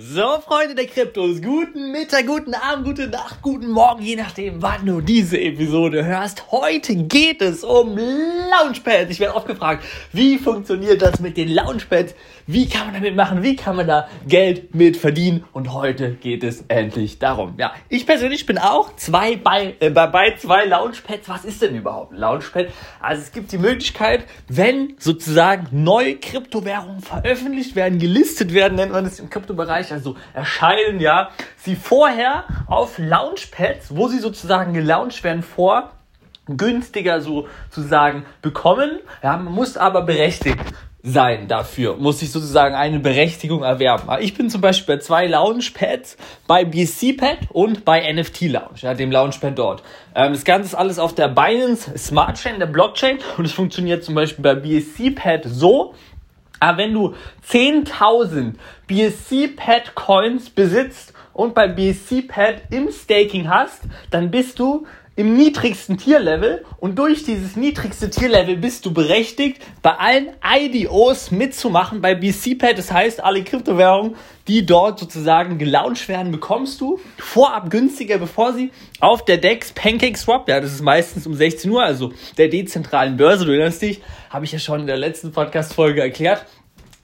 So, Freunde der Kryptos, guten Mittag, guten Abend, gute Nacht, guten Morgen, je nachdem, wann du diese Episode hörst. Heute geht es um Launchpads. Ich werde oft gefragt, wie funktioniert das mit den Launchpads? Wie kann man damit machen? Wie kann man da Geld mit verdienen? Und heute geht es endlich darum. Ja, ich persönlich bin auch zwei bei, äh, bei zwei Launchpads. Was ist denn überhaupt ein Launchpad? Also es gibt die Möglichkeit, wenn sozusagen neue Kryptowährungen veröffentlicht werden, gelistet werden, nennt man es im Kryptobereich, Bereich, also erscheinen, ja, sie vorher auf Launchpads, wo sie sozusagen gelauncht werden, vor günstiger sozusagen bekommen. Ja, man muss aber berechtigt sein dafür, muss ich sozusagen eine Berechtigung erwerben. Ich bin zum Beispiel bei zwei Launchpads, bei BSC-Pad und bei NFT Lounge, ja, dem Launchpad dort. Ähm, das Ganze ist alles auf der Binance Smart Chain, der Blockchain und es funktioniert zum Beispiel bei BSC-Pad so, aber wenn du 10.000 BSC-Pad Coins besitzt und bei BSC-Pad im Staking hast, dann bist du im niedrigsten Tierlevel und durch dieses niedrigste Tierlevel bist du berechtigt, bei allen IDOs mitzumachen bei BCPad. Das heißt, alle Kryptowährungen, die dort sozusagen gelauncht werden, bekommst du vorab günstiger, bevor sie auf der DEX PancakeSwap, ja, das ist meistens um 16 Uhr, also der dezentralen Börse, du erinnerst dich, habe ich ja schon in der letzten Podcast-Folge erklärt,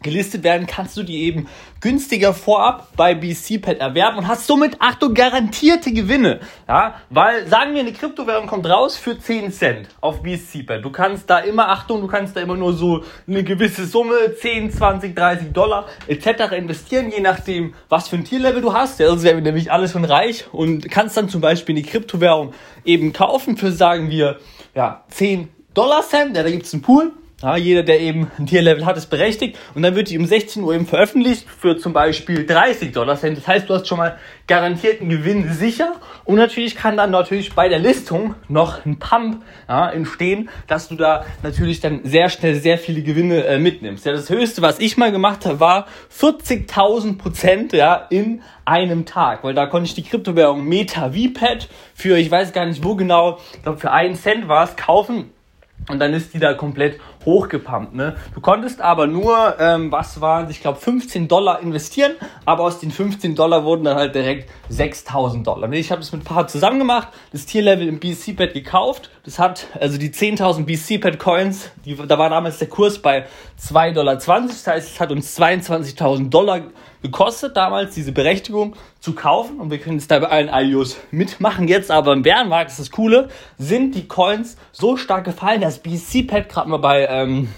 gelistet werden, kannst du die eben günstiger vorab bei BCPad erwerben und hast somit, Achtung, garantierte Gewinne. Ja, weil, sagen wir, eine Kryptowährung kommt raus für 10 Cent auf BCPad. Du kannst da immer, Achtung, du kannst da immer nur so eine gewisse Summe, 10, 20, 30 Dollar etc. investieren, je nachdem, was für ein Tierlevel du hast. Ja, sonst wären wir nämlich alles schon reich und kannst dann zum Beispiel eine Kryptowährung eben kaufen für, sagen wir, ja, 10 Dollar Cent. Ja, da gibt's einen Pool ja, jeder, der eben ein Tierlevel hat, ist berechtigt. Und dann wird die um 16 Uhr eben veröffentlicht für zum Beispiel 30 Dollar Cent. Das heißt, du hast schon mal garantierten Gewinn sicher. Und natürlich kann dann natürlich bei der Listung noch ein Pump ja, entstehen, dass du da natürlich dann sehr schnell sehr viele Gewinne äh, mitnimmst. Ja, das höchste, was ich mal gemacht habe, war 40.000 Prozent ja, in einem Tag. Weil da konnte ich die Kryptowährung Meta VPAD für, ich weiß gar nicht wo genau, ich glaube für einen Cent war es, kaufen. Und dann ist die da komplett hochgepumpt. Ne? Du konntest aber nur, ähm, was waren, ich glaube, 15 Dollar investieren, aber aus den 15 Dollar wurden dann halt direkt 6000 Dollar. Ne? Ich habe das mit ein paar zusammen gemacht, das Tierlevel im BC-Pad gekauft. Das hat, also die 10.000 BC-Pad Coins, da war damals der Kurs bei 2,20 Dollar. Das heißt, es hat uns 22.000 Dollar gekostet, damals diese Berechtigung zu kaufen. Und wir können jetzt da bei allen IOs mitmachen. Jetzt aber im Bärenmarkt, das ist das Coole, sind die Coins so stark gefallen, dass BC-Pad gerade mal bei ähm,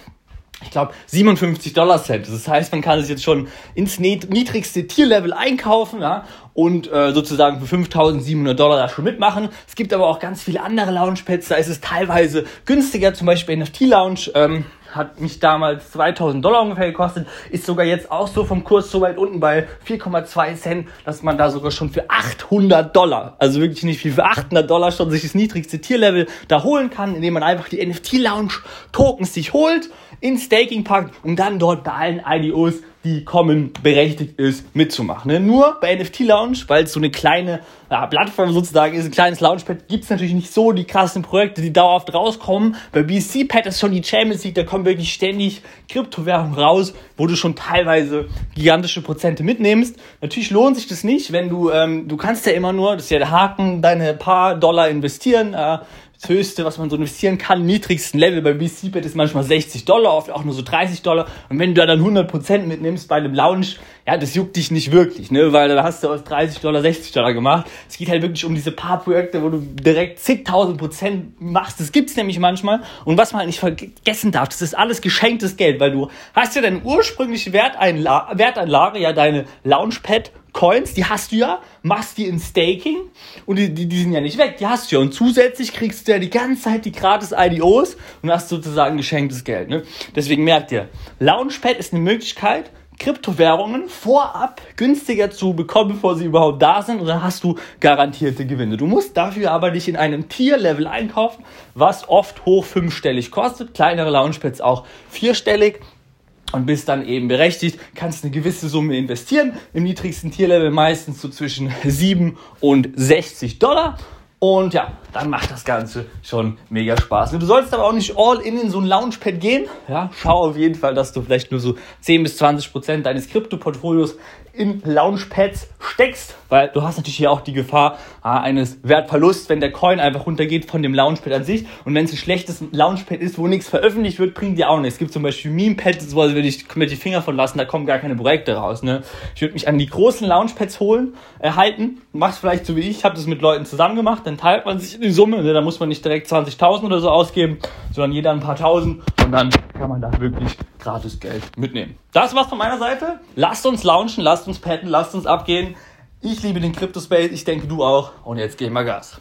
ich glaube, 57 Dollar Cent. Das heißt, man kann es jetzt schon ins niedrigste Tierlevel einkaufen ja, und äh, sozusagen für 5700 Dollar da schon mitmachen. Es gibt aber auch ganz viele andere Launchpads, da ist es teilweise günstiger, zum Beispiel NFT Lounge. Ähm, hat mich damals 2000 Dollar ungefähr gekostet, ist sogar jetzt auch so vom Kurs so weit unten bei 4,2 Cent, dass man da sogar schon für 800 Dollar, also wirklich nicht viel, für 800 Dollar schon sich das niedrigste Tierlevel da holen kann, indem man einfach die NFT Lounge Tokens sich holt, in Staking packt und dann dort bei allen IDOs die kommen, berechtigt ist, mitzumachen. Ne? Nur bei NFT Lounge, weil es so eine kleine ja, Plattform sozusagen ist, ein kleines Launchpad, gibt es natürlich nicht so die krassen Projekte, die dauerhaft rauskommen. Bei BC Pad ist schon die Champions League, da kommen wirklich ständig Kryptowährungen raus, wo du schon teilweise gigantische Prozente mitnimmst. Natürlich lohnt sich das nicht, wenn du, ähm, du kannst ja immer nur, das ist ja der Haken, deine paar Dollar investieren. Äh, das höchste, was man so investieren kann, niedrigsten Level bei BCBet ist manchmal 60 Dollar, oft auch nur so 30 Dollar. Und wenn du da dann 100% mitnimmst bei einem Lounge, ja, das juckt dich nicht wirklich, ne, weil da hast du aus 30 Dollar 60 Dollar gemacht. Es geht halt wirklich um diese paar Projekte, wo du direkt zigtausend Prozent machst. Das gibt's nämlich manchmal. Und was man halt nicht vergessen darf, das ist alles geschenktes Geld, weil du hast ja deine ursprüngliche Wertanlage, ja, deine Launchpad Coins, die hast du ja, machst die in Staking und die, die, die sind ja nicht weg, die hast du ja. Und zusätzlich kriegst du ja die ganze Zeit die gratis IDOs und hast sozusagen geschenktes Geld. Ne? Deswegen merkt ihr, Launchpad ist eine Möglichkeit, Kryptowährungen vorab günstiger zu bekommen, bevor sie überhaupt da sind, und dann hast du garantierte Gewinne. Du musst dafür aber nicht in einem Tier-Level einkaufen, was oft hoch fünfstellig kostet, kleinere Launchpads auch vierstellig und bist dann eben berechtigt, kannst eine gewisse Summe investieren, im niedrigsten Tierlevel meistens so zwischen 7 und 60 Dollar. Und ja, dann macht das Ganze schon mega Spaß. Du sollst aber auch nicht all in in so ein Launchpad gehen. Ja, schau auf jeden Fall, dass du vielleicht nur so 10 bis 20 Prozent deines Krypto-Portfolios in Launchpads steckst, weil du hast natürlich hier auch die Gefahr ah, eines Wertverlusts, wenn der Coin einfach runtergeht von dem Launchpad an sich. Und wenn es ein schlechtes Launchpad ist, wo nichts veröffentlicht wird, bringt dir auch nichts. Es gibt zum Beispiel Meme-Pads, wo würde ich komplett die Finger von lassen, da kommen gar keine Projekte raus. Ne? Ich würde mich an die großen Launchpads holen, erhalten, mach's vielleicht so wie ich, habe das mit Leuten zusammen gemacht, dann teilt man sich die Summe, ne? da muss man nicht direkt 20.000 oder so ausgeben, sondern jeder ein paar Tausend und dann kann man da wirklich gratis Geld mitnehmen. Das war's von meiner Seite. Lasst uns launchen, lasst uns patten, lasst uns abgehen. Ich liebe den Crypto Space, ich denke du auch. Und jetzt gehen wir Gas.